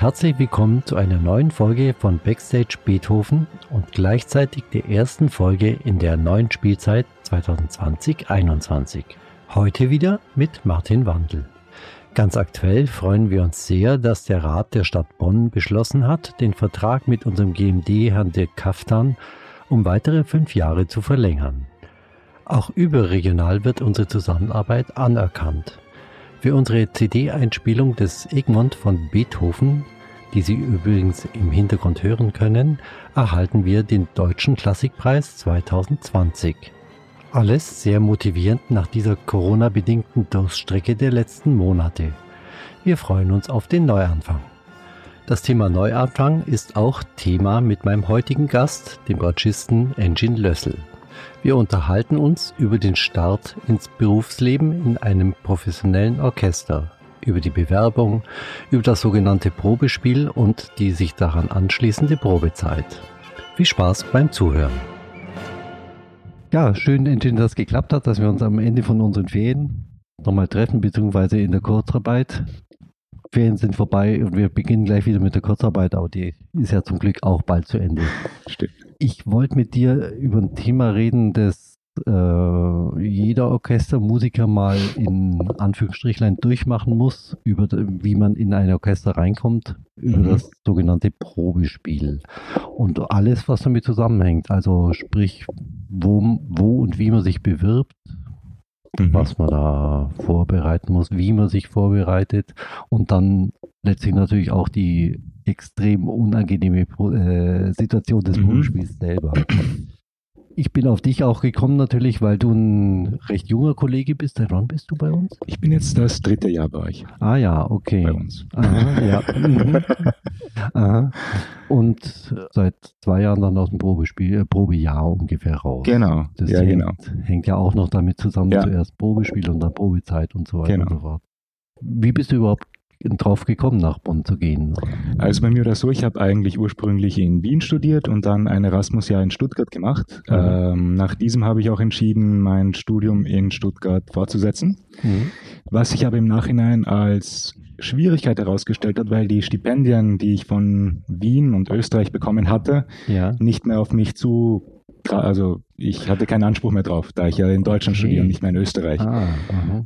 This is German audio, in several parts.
herzlich willkommen zu einer neuen Folge von Backstage Beethoven und gleichzeitig der ersten Folge in der neuen Spielzeit 2020-21. Heute wieder mit Martin Wandel. Ganz aktuell freuen wir uns sehr, dass der Rat der Stadt Bonn beschlossen hat, den Vertrag mit unserem GMD Herrn Dirk Kaftan um weitere fünf Jahre zu verlängern. Auch überregional wird unsere Zusammenarbeit anerkannt. Für unsere CD-Einspielung des Egmont von Beethoven, die Sie übrigens im Hintergrund hören können, erhalten wir den Deutschen Klassikpreis 2020. Alles sehr motivierend nach dieser Corona-bedingten Durststrecke der letzten Monate. Wir freuen uns auf den Neuanfang. Das Thema Neuanfang ist auch Thema mit meinem heutigen Gast, dem Bratschisten Engin Lössel. Wir unterhalten uns über den Start ins Berufsleben in einem professionellen Orchester, über die Bewerbung, über das sogenannte Probespiel und die sich daran anschließende Probezeit. Viel Spaß beim Zuhören. Ja, schön, dass das geklappt hat, dass wir uns am Ende von unseren Ferien nochmal treffen, beziehungsweise in der Kurzarbeit. Ferien sind vorbei und wir beginnen gleich wieder mit der Kurzarbeit, aber die ist ja zum Glück auch bald zu Ende. Stimmt. Ich wollte mit dir über ein Thema reden, das äh, jeder Orchestermusiker mal in Anführungsstrichlein durchmachen muss, über wie man in ein Orchester reinkommt, über mhm. das sogenannte Probespiel. Und alles, was damit zusammenhängt, also sprich, wo, wo und wie man sich bewirbt, mhm. was man da vorbereiten muss, wie man sich vorbereitet und dann letztlich natürlich auch die extrem unangenehme äh, Situation des mhm. Probespiels selber. Ich bin auf dich auch gekommen natürlich, weil du ein recht junger Kollege bist. Seit wann bist du bei uns? Ich bin jetzt das dritte Jahr bei euch. Ah ja, okay. Bei uns. Aha, ja. Mhm. Aha. Und seit zwei Jahren dann aus dem Probespiel, äh, Probejahr ungefähr raus. Genau. Das ja, hängt, genau. hängt ja auch noch damit zusammen, ja. zuerst Probespiel und dann Probezeit und so weiter genau. und so fort. Wie bist du überhaupt drauf gekommen, nach Bonn zu gehen? Also bei mir war das so, ich habe eigentlich ursprünglich in Wien studiert und dann ein Erasmus-Jahr in Stuttgart gemacht. Mhm. Ähm, nach diesem habe ich auch entschieden, mein Studium in Stuttgart fortzusetzen. Mhm. Was sich aber im Nachhinein als Schwierigkeit herausgestellt hat, weil die Stipendien, die ich von Wien und Österreich bekommen hatte, ja. nicht mehr auf mich zu also ich hatte keinen Anspruch mehr drauf, da ich ja in Deutschland okay. studiere und nicht mehr in Österreich. Ah,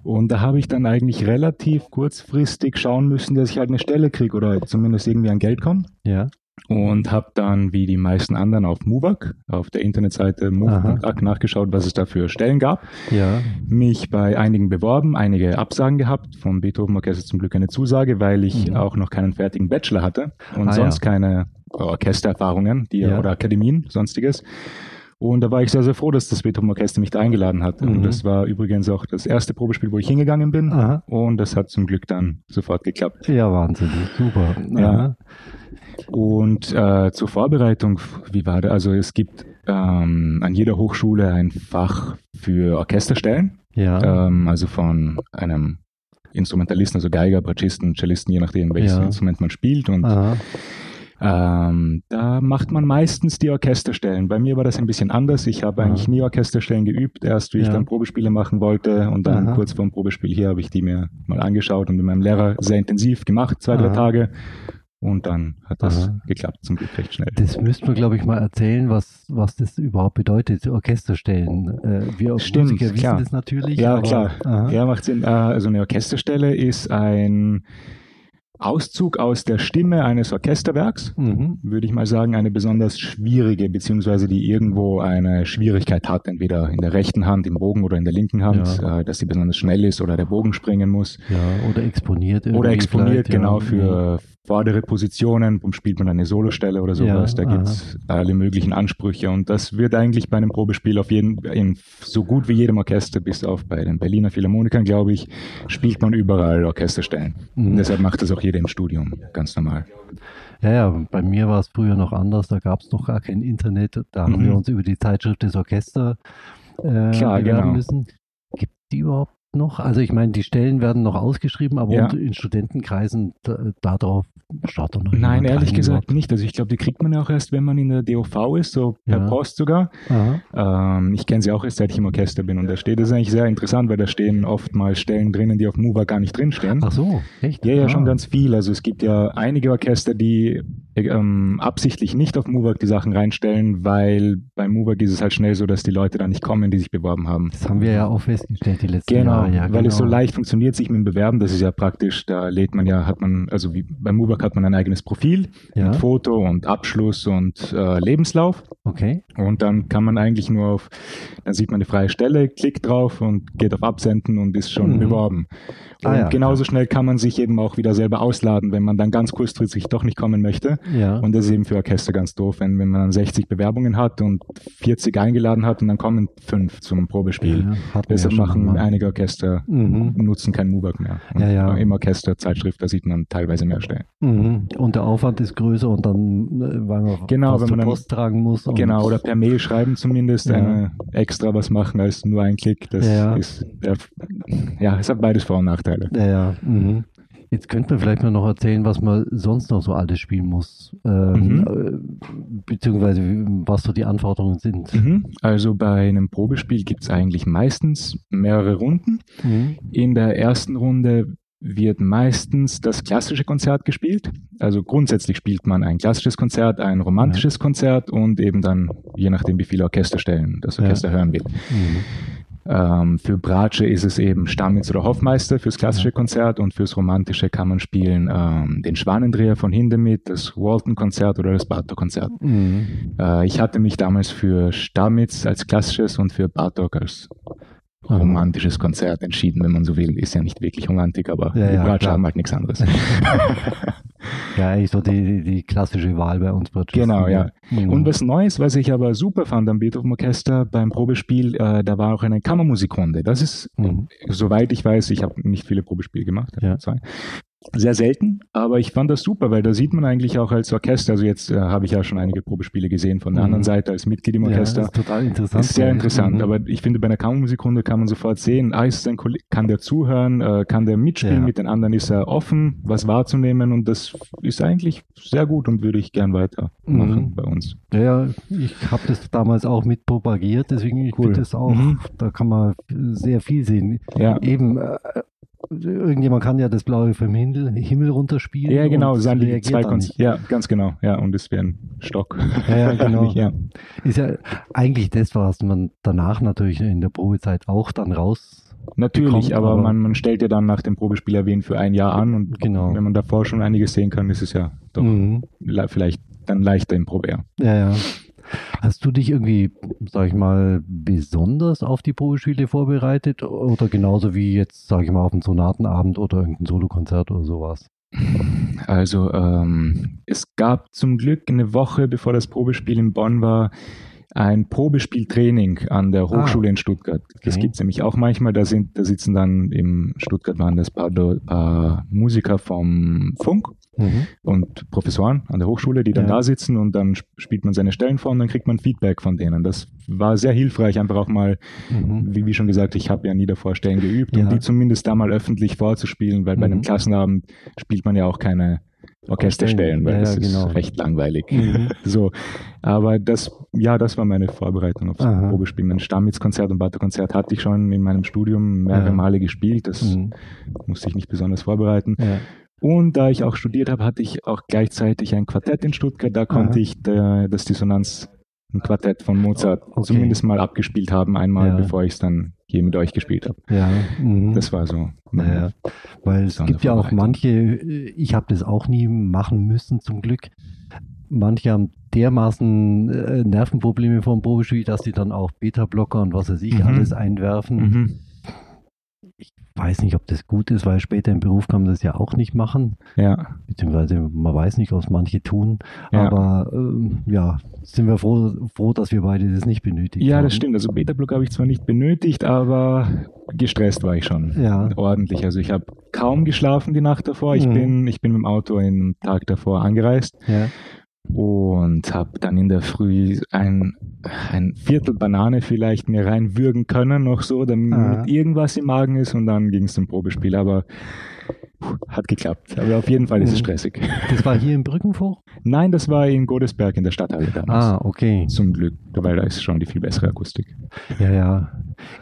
und da habe ich dann eigentlich relativ kurzfristig schauen müssen, dass ich halt eine Stelle kriege oder zumindest irgendwie an Geld komme. Ja. Und habe dann, wie die meisten anderen, auf MUVAC, auf der Internetseite MUVAC nachgeschaut, was es da für Stellen gab. Ja. Mich bei einigen beworben, einige Absagen gehabt, vom Beethoven Orchester zum Glück eine Zusage, weil ich mhm. auch noch keinen fertigen Bachelor hatte und ah, sonst ja. keine Orchestererfahrungen die, ja. oder Akademien, sonstiges. Und da war ich sehr, sehr froh, dass das Beethoven Orchester mich da eingeladen hat. Mhm. Und das war übrigens auch das erste Probespiel, wo ich hingegangen bin. Aha. Und das hat zum Glück dann sofort geklappt. Ja, wahnsinnig. Super. Ja. Und äh, zur Vorbereitung, wie war das? Also es gibt ähm, an jeder Hochschule ein Fach für Orchesterstellen. Ja. Ähm, also von einem Instrumentalisten, also Geiger, Bratschisten, Cellisten, je nachdem, welches ja. Instrument man spielt. Und Aha. Ähm, da macht man meistens die Orchesterstellen. Bei mir war das ein bisschen anders. Ich habe eigentlich nie Orchesterstellen geübt. Erst wie ja. ich dann Probespiele machen wollte und dann Aha. kurz vor dem Probespiel hier habe ich die mir mal angeschaut und mit meinem Lehrer sehr intensiv gemacht, zwei, Aha. drei Tage. Und dann hat das Aha. geklappt, zum Glück recht schnell. Das müssten wir, glaube ich, mal erzählen, was, was das überhaupt bedeutet, Orchesterstellen. Äh, wir Stimmt, Musiker klar. wissen das natürlich. Ja, klar. Aha. Ja, macht Sinn. Äh, also eine Orchesterstelle ist ein Auszug aus der Stimme eines Orchesterwerks, mhm. würde ich mal sagen, eine besonders schwierige, beziehungsweise die irgendwo eine Schwierigkeit hat, entweder in der rechten Hand im Bogen oder in der linken Hand, ja. äh, dass sie besonders schnell ist oder der Bogen springen muss. Ja, oder exponiert. Oder exponiert, genau, ja. für vordere Positionen, spielt man eine Solostelle oder sowas, ja, da gibt's alle möglichen Ansprüche und das wird eigentlich bei einem Probespiel auf jeden, in so gut wie jedem Orchester, bis auf bei den Berliner Philharmonikern, glaube ich, spielt man überall Orchesterstellen. Mhm. deshalb macht das auch jeder im Studium, ganz normal. Ja, ja, bei mir war es früher noch anders, da gab es noch gar kein Internet, da haben mhm. wir uns über die Zeitschrift des Orchesters äh, Klar, genau. müssen. Gibt die überhaupt noch? Also ich meine, die Stellen werden noch ausgeschrieben, aber Ja. in Studentenkreisen da, darauf schaut doch noch Nein, ehrlich rein gesagt nicht. Also ich glaube, die kriegt man ja auch erst, wenn man in der DOV ist, so per Ja. Post sogar. Ähm, ich kenne sie auch erst, seit ich im Orchester bin. Und da steht, das ist eigentlich sehr interessant, weil da stehen oftmals Stellen drinnen, die auf Mover gar nicht drinstehen. Ach so, echt? Ja, ja, Ah. schon ganz viel. Also es gibt ja einige Orchester, die ähm, absichtlich nicht auf Moverk die Sachen reinstellen, weil bei Moverk ist es halt schnell so, dass die Leute da nicht kommen, die sich beworben haben. Das haben wir ja auch festgestellt die letzten Genau, Jahre. Ja, weil es so genau. leicht funktioniert, sich mit dem Bewerben, das ist ja praktisch, da lädt man ja, hat man, also wie bei Moverk hat man ein eigenes Profil Ja. mit Foto und Abschluss und äh, Lebenslauf Okay. und dann kann man eigentlich nur auf, dann sieht man eine freie Stelle, klickt drauf und geht auf Absenden und ist schon Mhm. beworben. Und Ah ja, genauso schnell kann man sich eben auch wieder selber ausladen, wenn man dann ganz kurzfristig doch nicht kommen möchte. Ja. Und das ist eben für Orchester ganz doof, wenn, wenn man dann 60 Bewerbungen hat und 40 eingeladen hat und dann kommen fünf zum Probespiel. Ja, Deshalb machen einige Orchester, Mhm. nutzen kein Mubac mehr. Und Ja, ja. Im Orchesterzeitschrift, da sieht man teilweise mehr Stellen. Mhm. Und der Aufwand ist größer und dann, äh, weil man Genau, wenn man dann- Post tragen muss. Genau, oder per Mail schreiben zumindest, Ja. extra was machen als nur ein Klick. Das ist, ja, es hat beides Vor- und Nachteile. Ja, ja. Mhm. Jetzt könnte man vielleicht mal noch erzählen, was man sonst noch so alles spielen muss, ähm, Mhm. äh, beziehungsweise was so die Anforderungen sind. Mhm. Also bei einem Probespiel gibt es eigentlich meistens mehrere Runden. Mhm. In der ersten Runde wird meistens das klassische Konzert gespielt. Also grundsätzlich spielt man ein klassisches Konzert, ein romantisches Konzert und eben dann, je nachdem wie viele Orchesterstellen das Ja. Orchester hören will. Mhm. Ähm, für Bratsche ist es eben Stammitz oder Hoffmeister fürs klassische Konzert und fürs romantische kann man spielen ähm, den Schwanendreher von Hindemith, das Walton-Konzert oder das Bartok-Konzert. Mhm. Äh, ich hatte mich damals für Stamitz als klassisches und für Bartok als Aha. romantisches Konzert entschieden, wenn man so will. Ist ja nicht wirklich Romantik, aber Ja, die ja, Bratsche haben halt nichts anderes. Ja, eigentlich so die, die, klassische Wahl bei uns. Bratschisten. Genau, ja. Mhm. Und was Neues, was ich aber super fand am Beethoven Orchester beim Probespiel, äh, da war auch eine Kammermusikrunde. Das ist Mhm. soweit ich weiß, ich habe nicht viele Probespiele gemacht, Ja. zwei. Sehr selten, aber ich fand das super, weil da sieht man eigentlich auch als Orchester, also jetzt äh, habe ich ja schon einige Probespiele gesehen von der Mhm. anderen Seite als Mitglied im Ja, Orchester. das ist total interessant. ist sehr interessant, Mhm. aber ich finde, bei einer Kammermusikrunde kann man sofort sehen, ah, ist ein kann der zuhören, äh, kann der mitspielen, Ja. mit den anderen ist er offen, was wahrzunehmen und das ist eigentlich sehr gut und würde ich gern weitermachen Mhm. bei uns. Ja, ja, ich habe das damals auch mit propagiert, deswegen ich Cool. finde das auch, Mhm. da kann man sehr viel sehen. Ja, Eben, äh, irgendjemand kann ja das Blaue vom Himmel, Himmel runterspielen. ja genau, sind die zwei dann Konz nicht. Ja, ganz genau, ja, und es wäre ein Stock. Ja, ja, genau. ja. Ist ja eigentlich das, was man danach natürlich in der Probezeit auch dann raus. Natürlich, bekommt, aber, aber- man, man stellt ja dann nach dem Probespiel erwähnt für ein Jahr an und Genau. wenn man davor schon einiges sehen kann, ist es ja doch Mhm. le- vielleicht dann leichter im Probejahr. Ja, ja. Hast du dich irgendwie, sag ich mal, besonders auf die Probespiele vorbereitet oder genauso wie jetzt, sag ich mal, auf einen Sonatenabend oder irgendein Solokonzert oder sowas? Also ähm, es gab zum Glück eine Woche, bevor das Probespiel in Bonn war, ein Probespieltraining an der Hochschule in Stuttgart. Das Okay. gibt es nämlich auch manchmal. Da, sind, da sitzen dann im Stuttgart waren das paar, paar Musiker vom Funk Mhm. und Professoren an der Hochschule, die dann Ja. da sitzen und dann sp- spielt man seine Stellen vor und dann kriegt man Feedback von denen. Das war sehr hilfreich, einfach auch mal, Mhm. wie, wie schon gesagt, ich habe ja nie davor Stellen geübt, Ja. um die zumindest da mal öffentlich vorzuspielen, weil bei Mhm. einem Klassenabend spielt man ja auch keine Orchesterstellen, weil Ja, das ja, ist genau. recht langweilig. Mhm. So, aber das, ja, das war meine Vorbereitung aufs Aha. Probespiel. Mein Stammitzkonzert und Bartok-Konzert hatte ich schon in meinem Studium mehrere Ja. Male gespielt. Das Mhm. musste ich nicht besonders vorbereiten. Und da ich auch studiert habe, hatte ich auch gleichzeitig ein Quartett in Stuttgart. Da konnte Aha. ich der, das Dissonanz, ein Quartett von Mozart, Okay. zumindest mal abgespielt haben, einmal, Ja. bevor ich es dann hier mit euch gespielt habe. Ja. Mhm. Das war so. Naja, weil es gibt ja auch manche, äh, ich habe das auch nie machen müssen zum Glück. Manche haben dermaßen äh, Nervenprobleme vom Probespiel, dass die dann auch Beta-Blocker und was weiß ich Mhm. alles einwerfen. Mhm. Ich weiß nicht, ob das gut ist, weil später im Beruf kann man das ja auch nicht machen. Ja, Beziehungsweise man weiß nicht, was manche tun. Ja. Aber ähm, ja, sind wir froh, froh, dass wir beide das nicht benötigt ja haben. das stimmt. Also Beta-Block habe ich zwar nicht benötigt, aber gestresst war ich schon. Ja. Ordentlich. Also ich habe kaum geschlafen die Nacht davor. Ich, Mhm. bin, ich bin mit dem Auto einen Tag davor angereist. Ja. Und habe dann in der Früh ein, ein Viertel Banane vielleicht mir reinwürgen können, noch so, damit ah. irgendwas im Magen ist und dann ging es zum Probespiel. Aber hat geklappt. Aber auf jeden Fall ist es mhm. stressig. Das war hier in Brückenvogel? Nein, das war in Godesberg in der Stadthalle damals. Ah, okay. Zum Glück, weil da ist schon die viel bessere Akustik. Ja, ja.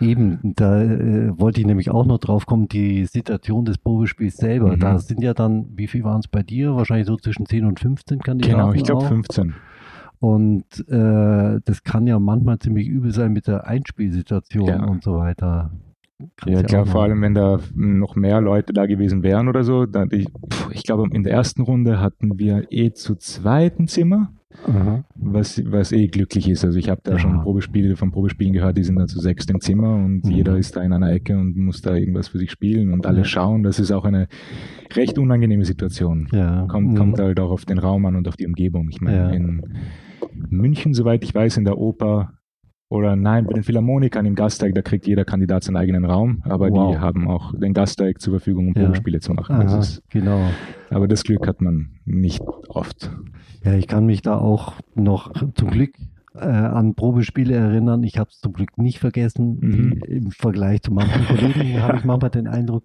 Eben, da äh, wollte ich nämlich auch noch drauf kommen, die Situation des Probespiels selber. Mhm. Da sind ja dann, wie viel waren es bei dir? Wahrscheinlich so zwischen 10 und 15 Kandidaten. Genau, ich glaube 15. Und äh, das kann ja manchmal ziemlich übel sein mit der Einspielsituation ja. und so weiter. Ja, klar, vor allem, wenn da noch mehr Leute da gewesen wären oder so. ich, ich glaube, in der ersten Runde hatten wir eh zu zweiten Zimmer, mhm. was, was eh glücklich ist. Also ich habe da ja. schon Probespiele von Probespielen gehört, die sind da zu sechst im Zimmer und mhm. jeder ist da in einer Ecke und muss da irgendwas für sich spielen und alle ja. schauen. Das ist auch eine recht unangenehme Situation. Ja. Kommt, mhm. kommt halt auch auf den Raum an und auf die Umgebung. Ich meine, in München, soweit ich weiß, in der Oper oder nein, bei den Philharmonikern im Gasteig, da kriegt jeder Kandidat seinen eigenen Raum, aber wow. die haben auch den Gasteig zur Verfügung, um ja. Probespiele zu machen. Aha, ist, genau. Aber das Glück hat man nicht oft. Ja, ich kann mich da auch noch zum Glück äh, an Probespiele erinnern. Ich habe es zum Glück nicht vergessen. Mhm. Im Vergleich zu manchen Kollegen habe ich manchmal den Eindruck,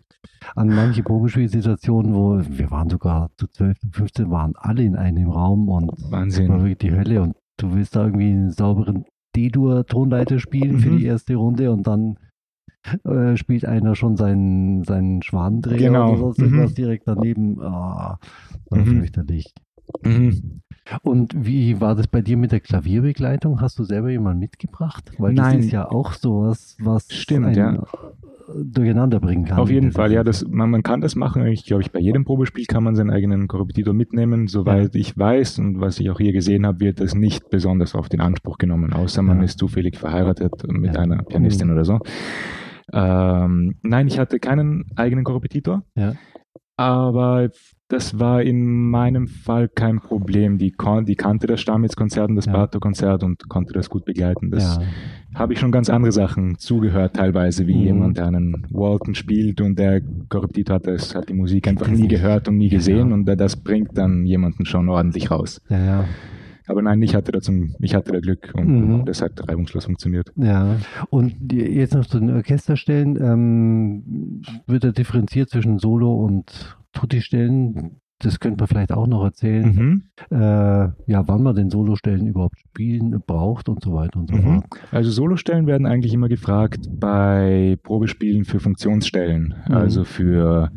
an manche Probespielsituationen, wo wir waren sogar zu 12, 15, waren alle in einem Raum und Wahnsinn. war wirklich die Hölle und du willst da irgendwie einen sauberen D-Dur-Tonleiter spielen mhm. für die erste Runde und dann äh, spielt einer schon seinen, seinen Schwanendreher genau. oder sonst irgendwas mhm. direkt daneben. Ah, oh, mhm. fürchterlich. Mhm. Und wie war das bei dir mit der Klavierbegleitung? Hast du selber jemanden mitgebracht? Weil Nein. das ist ja auch sowas, was Stimmt, ja durcheinander bringen kann. Auf jeden Fall, ja, das, man, man kann das machen. Ich glaube, ich bei jedem Probespiel kann man seinen eigenen Korrepetitor mitnehmen. Soweit ja. ich weiß und was ich auch hier gesehen habe, wird das nicht besonders auf den Anspruch genommen, außer man ja. ist zufällig verheiratet mit ja. einer Pianistin mhm. oder so. Ähm, nein, ich hatte keinen eigenen Korrepetitor. Ja. Aber das war in meinem Fall kein Problem. Die, die kannte das Stammitzkonzert und das ja. Bartok-Konzert und konnte das gut begleiten. Das ja. habe ich schon ganz andere Sachen zugehört, teilweise, wie mhm. jemand, der einen Walton spielt und der korruptiert hat, das hat die Musik einfach nie gehört und nie gesehen ja. und das bringt dann jemanden schon ordentlich raus. Ja, ja. Aber nein, ich hatte da, zum, ich hatte da Glück und mhm. das hat reibungslos funktioniert. Ja, und jetzt noch zu den Orchesterstellen, ähm, wird er differenziert zwischen Solo und Tutti-Stellen? Das könnte man vielleicht auch noch erzählen. Mhm. Äh, ja, wann man den Solostellen überhaupt spielen braucht und so weiter und so mhm. fort. Also Solostellen werden eigentlich immer gefragt bei Probespielen für Funktionsstellen, mhm. also für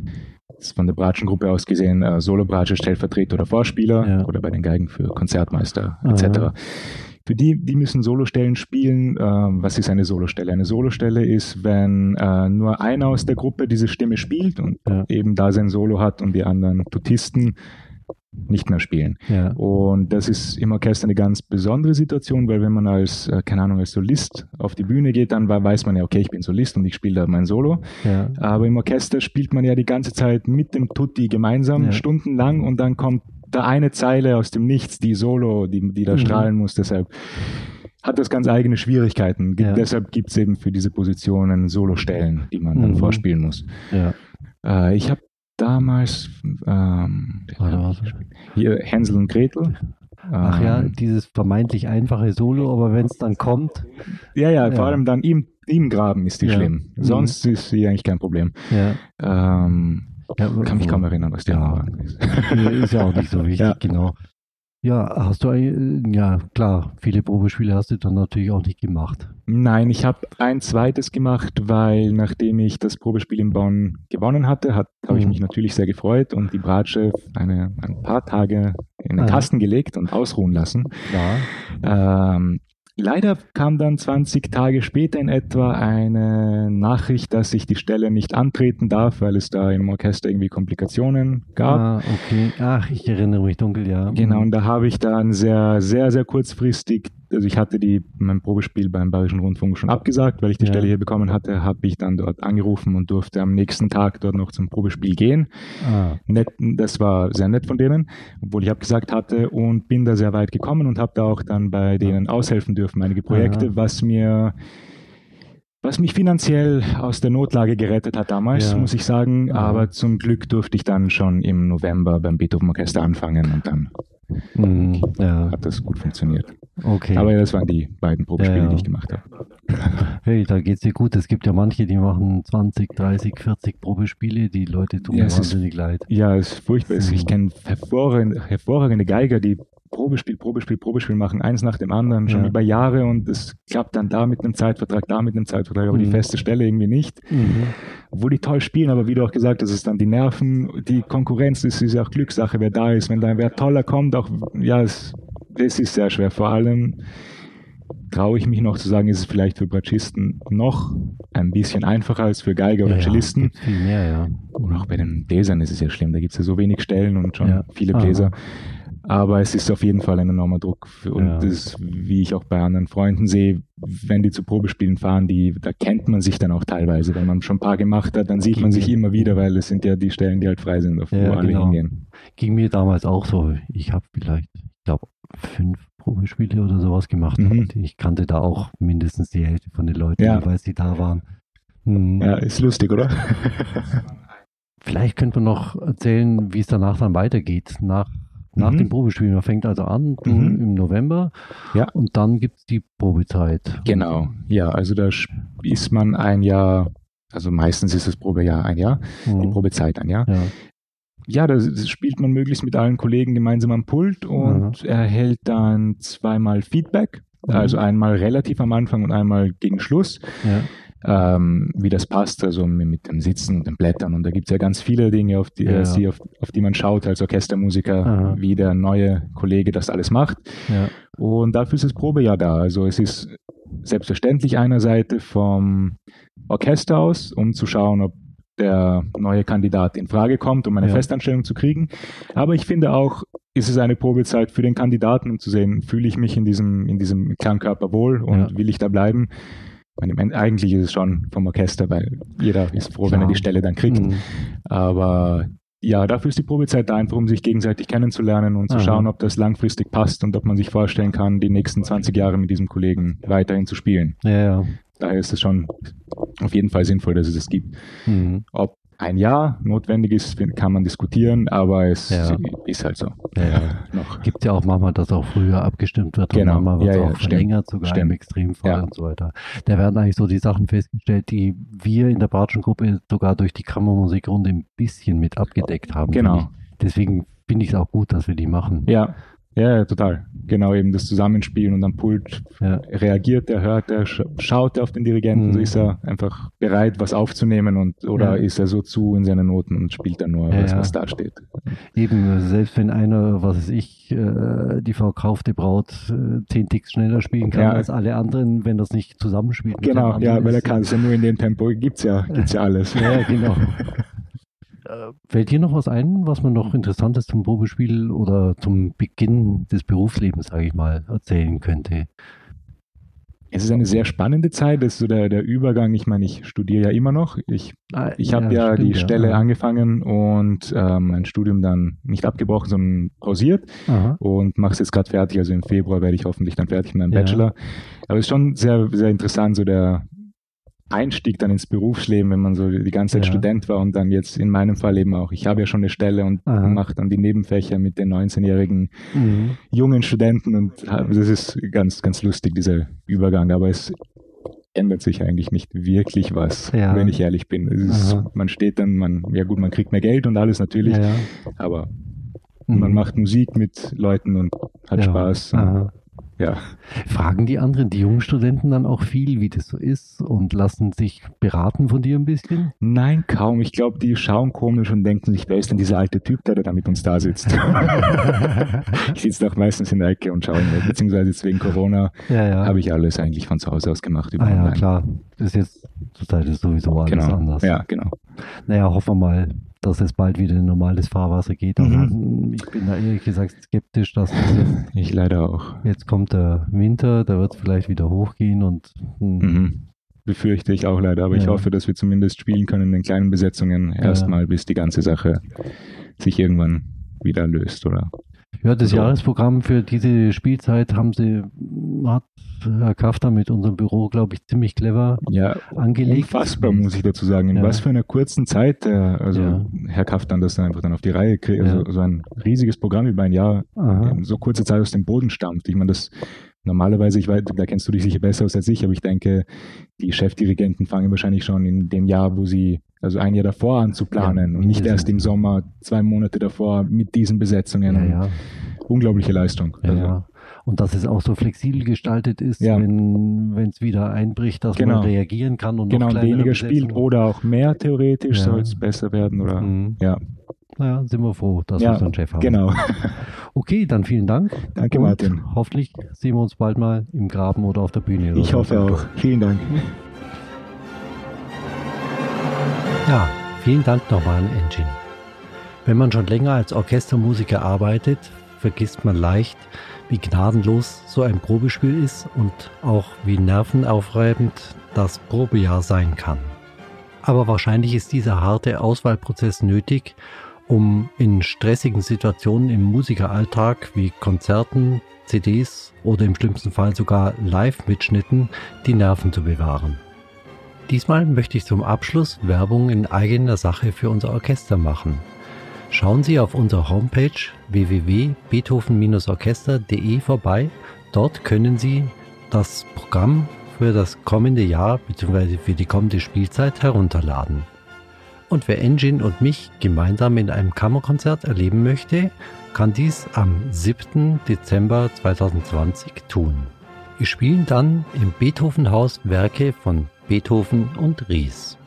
von der Bratschengruppe aus gesehen äh, Solo-Bratsche, Stellvertreter oder Vorspieler ja. oder bei den Geigen für Konzertmeister etc. Aha. Für die, die müssen Solostellen spielen. Äh, was ist eine Solostelle? Eine Solostelle ist, wenn äh, nur einer aus der Gruppe diese Stimme spielt und ja. eben da sein Solo hat und die anderen Tutisten nicht mehr spielen. Ja. Und das ist im Orchester eine ganz besondere Situation, weil wenn man als, äh, keine Ahnung, als Solist auf die Bühne geht, dann weiß man ja, okay, ich bin Solist und ich spiele da mein Solo. Ja. Aber im Orchester spielt man ja die ganze Zeit mit dem Tutti gemeinsam, ja. stundenlang und dann kommt da eine Zeile aus dem Nichts, die Solo, die, die da mhm. strahlen muss. Deshalb hat das ganz eigene Schwierigkeiten. Ja. Deshalb gibt es eben für diese Positionen Solostellen, die man mhm. dann vorspielen muss. Ja. Äh, ich habe damals ähm, hier Hänsel und Gretel. Ach ja, ähm, dieses vermeintlich einfache Solo, aber wenn es dann kommt. Ja, ja, vor allem dann im, im Graben ist die ja. schlimm. Mhm. Sonst mhm. ist sie eigentlich kein Problem. Ja. Ähm, ja, kann mich kaum erinnern, was die ja. waren. Ist ja auch nicht so wichtig, genau. Ja, hast du, ja klar, viele Probespiele hast du dann natürlich auch nicht gemacht. Nein, ich habe ein zweites gemacht, weil nachdem ich das Probespiel in Bonn gewonnen hatte, habe ich mhm. mich natürlich sehr gefreut und die Bratsche eine, ein paar Tage in den ah. Kasten gelegt und ausruhen lassen. Ja. Ähm, Leider kam dann 20 Tage später in etwa eine Nachricht, dass ich die Stelle nicht antreten darf, weil es da im Orchester irgendwie Komplikationen gab. Ah, okay. Ach, ich erinnere mich dunkel, ja. Genau, und da habe ich dann sehr, sehr, sehr kurzfristig also ich hatte die, mein Probespiel beim Bayerischen Rundfunk schon abgesagt, weil ich die ja. Stelle hier bekommen hatte, habe ich dann dort angerufen und durfte am nächsten Tag dort noch zum Probespiel gehen. Ah. Nett, das war sehr nett von denen, obwohl ich abgesagt hatte und bin da sehr weit gekommen und habe da auch dann bei denen aushelfen dürfen, einige Projekte, Aha. was mir was mich finanziell aus der Notlage gerettet hat damals, ja. muss ich sagen. Aber zum Glück durfte ich dann schon im November beim Beethoven Orchester anfangen und dann mhm, ja. hat das gut funktioniert. Okay. Aber das waren die beiden Probespiele, ja, die ich gemacht habe. Hey, da geht es dir gut. Es gibt ja manche, die machen 20, 30, 40 Probespiele. Die Leute tun mir wahnsinnig ist, leid. Ja, es ist furchtbar. Ich mhm. kenne hervorragende, hervorragende Geiger, die Probespiel, Probespiel, Probespiel machen, eins nach dem anderen, schon ja. über Jahre und es klappt dann da mit einem Zeitvertrag, da mit einem Zeitvertrag, aber mhm. die feste Stelle irgendwie nicht. Mhm. Wo die toll spielen, aber wie du auch gesagt hast, ist dann die Nerven, die Konkurrenz, das ist ja auch Glückssache, wer da ist. Wenn da wer toller kommt, auch, ja, es, es ist sehr schwer. Vor allem traue ich mich noch zu sagen, ist es vielleicht für Bratschisten noch ein bisschen einfacher als für Geiger oder ja, Cellisten. Ja, viel mehr, ja. Und auch bei den Bläsern ist es ja schlimm, da gibt es ja so wenig Stellen und schon ja. viele Bläser. Aha. Aber es ist auf jeden Fall ein enormer Druck. Und ja. das, wie ich auch bei anderen Freunden sehe, wenn die zu Probespielen fahren, die, da kennt man sich dann auch teilweise. Wenn man schon ein paar gemacht hat, dann sieht man sich immer wieder, weil es sind ja die Stellen, die halt frei sind, auf ja, wo alle genau. hingehen. Ging mir damals auch so. Ich habe vielleicht, ich glaube, fünf Probespiele oder sowas gemacht. Mhm. Ich kannte da auch mindestens die Hälfte von den Leuten, ja. jeweils, die da waren. Mhm. Ja, ist lustig, oder? Vielleicht könnte man noch erzählen, wie es danach dann weitergeht. Nach nach mhm. dem Probespiel. Man fängt also an mhm. im November ja. und dann gibt es die Probezeit. Genau, ja, also da ist man ein Jahr, also meistens ist das Probejahr ein Jahr, mhm. die Probezeit ein Jahr. Ja. Ja, da spielt man möglichst mit allen Kollegen gemeinsam am Pult und mhm. erhält dann zweimal Feedback. Mhm. Also einmal relativ am Anfang und einmal gegen Schluss. Ja ähm, wie das passt, also mit dem Sitzen und den Blättern. Und da gibt es ja ganz viele Dinge, auf die, ja. äh, auf, auf, die man schaut als Orchestermusiker, Aha. wie der neue Kollege das alles macht. Ja. Und dafür ist das Probejahr da. Also es ist selbstverständlich einer Seite vom Orchester aus, um zu schauen, ob der neue Kandidat in Frage kommt, um eine ja. Festanstellung zu kriegen. Aber ich finde auch, ist es eine Probezeit für den Kandidaten, um zu sehen, fühle ich mich in diesem, in diesem Klangkörper wohl und ja. will ich da bleiben meine, eigentlich ist es schon vom Orchester, weil jeder ist froh, Klar. wenn er die Stelle dann kriegt. Mhm. Aber ja, dafür ist die Probezeit da, einfach um sich gegenseitig kennenzulernen und zu Aha. schauen, ob das langfristig passt und ob man sich vorstellen kann, die nächsten 20 Jahre mit diesem Kollegen weiterhin zu spielen. Ja, ja. Daher ist es schon auf jeden Fall sinnvoll, dass es das gibt. Mhm. Ob ein Jahr notwendig ist, kann man diskutieren, aber es ja. ist halt so. Ja. Noch. Gibt ja auch manchmal, dass auch früher abgestimmt wird genau. und manchmal wird ja, auch verlängert, sogar stimmt. im Extremfall und so weiter. Da werden eigentlich so die Sachen festgestellt, die wir in der Bartschen-Gruppe sogar durch die Kammermusikrunde ein bisschen mit abgedeckt haben. Genau. Deswegen finde ich es auch gut, dass wir die machen. Ja, ja, total. Genau, eben das Zusammenspielen und am Pult ja. reagiert er, hört er, schaut er auf den Dirigenten, mhm. so ist er einfach bereit, was aufzunehmen und oder ja. ist er so zu in seinen Noten und spielt dann nur, ja, was, was da steht. Eben, selbst wenn einer, was weiß ich, äh, die verkaufte Braut äh, zehn Ticks schneller spielen kann als alle anderen, wenn das nicht zusammenspielt. Genau, ja, weil er kann es ja nur in dem Tempo, gibt's ja, gibt's ja alles. Ja, genau. Äh, fällt dir noch was ein, was man noch Interessantes zum Probespiel oder zum Beginn des Berufslebens, sage ich mal, erzählen könnte? Es ist eine sehr spannende Zeit, das ist so der, der Übergang. Ich meine, ich studiere ja immer noch. Ich, ah, ich habe ja, ja die ja. Stelle angefangen und ähm, mein Studium dann nicht abgebrochen, sondern pausiert Aha. und mache es jetzt gerade fertig. Also im Februar werde ich hoffentlich dann fertig mit meinem ja. Bachelor. Aber es ist schon sehr, sehr interessant, so der, Einstieg dann ins Berufsleben, wenn man so die ganze Zeit ja. Student war und dann jetzt in meinem Fall eben auch. Ich habe ja schon eine Stelle und mache dann die Nebenfächer mit den 19-jährigen mhm. jungen Studenten und das ist ganz, ganz lustig, dieser Übergang. Aber es ändert sich eigentlich nicht wirklich was, ja. wenn ich ehrlich bin. Ist, man steht dann, man, ja gut, man kriegt mehr Geld und alles natürlich, ja, aber mhm. man macht Musik mit Leuten und hat Spaß. Und ja. Fragen die anderen, die jungen Studenten dann auch viel, wie das so ist und lassen sich beraten von dir ein bisschen? Nein, kaum. Ich glaube, die schauen komisch und denken sich, wer ist denn dieser alte Typ, der da mit uns da sitzt? ich sitze doch meistens in der Ecke und schaue mir, beziehungsweise jetzt wegen Corona ja, ja. habe ich alles eigentlich von zu Hause aus gemacht. Über ah, ja, klar. Das ist jetzt zurzeit ist sowieso alles genau. anders. Ja, genau. Naja, hoffen wir mal, dass es bald wieder in normales Fahrwasser geht. Aber mhm. ich bin da ehrlich gesagt skeptisch, dass das jetzt, Ich leider auch. Jetzt kommt der Winter, da wird es vielleicht wieder hochgehen und hm. mhm. befürchte ich auch leider. Aber ja. ich hoffe, dass wir zumindest spielen können in kleinen Besetzungen erstmal, ja. bis die ganze Sache sich irgendwann wieder löst, oder? Ja, das so. Jahresprogramm für diese Spielzeit haben sie, hat Herr Kafter mit unserem Büro, glaube ich, ziemlich clever ja, angelegt. Unfassbar, muss ich dazu sagen. In ja. was für einer kurzen Zeit, also ja. Herr Kaftan das dann einfach dann auf die Reihe kriegt, also so ein riesiges Programm über ein Jahr, in so kurze Zeit aus dem Boden stammt. Ich meine, das normalerweise, ich weiß, da kennst du dich sicher besser aus als ich, aber ich denke, die Chefdirigenten fangen wahrscheinlich schon in dem Jahr, wo sie, also ein Jahr davor an zu planen ja, und nicht erst im Sommer, zwei Monate davor mit diesen Besetzungen. Ja, ja. Unglaubliche Leistung. Ja, also. Und dass es auch so flexibel gestaltet ist, wenn es wieder einbricht, dass genau. man reagieren kann und genau, weniger spielt oder auch mehr theoretisch soll es besser werden oder mhm. ja. Naja, sind wir froh, dass ja, wir so einen Chef haben. Genau. Okay, dann vielen Dank. Danke, Martin. Hoffentlich sehen wir uns bald mal im Graben oder auf der Bühne. Ich hoffe auch. Vielen Dank. Ja, vielen Dank nochmal an Engine. Wenn man schon länger als Orchestermusiker arbeitet, vergisst man leicht, wie gnadenlos so ein Probespiel ist und auch wie nervenaufreibend das Probejahr sein kann. Aber wahrscheinlich ist dieser harte Auswahlprozess nötig, um in stressigen Situationen im Musikeralltag wie Konzerten, CDs oder im schlimmsten Fall sogar Live-Mitschnitten die Nerven zu bewahren. Diesmal möchte ich zum Abschluss Werbung in eigener Sache für unser Orchester machen. Schauen Sie auf unserer Homepage www.beethoven-orchester.de vorbei. Dort können Sie das Programm für das kommende Jahr bzw. für die kommende Spielzeit herunterladen. Und wer Engine und mich gemeinsam in einem Kammerkonzert erleben möchte, kann dies am 7. Dezember 2020 tun. Wir spielen dann im Beethovenhaus Werke von Beethoven und Ries.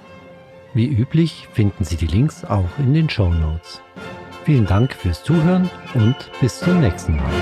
Wie üblich finden Sie die Links auch in den Show Notes. Vielen Dank fürs Zuhören und bis zum nächsten Mal.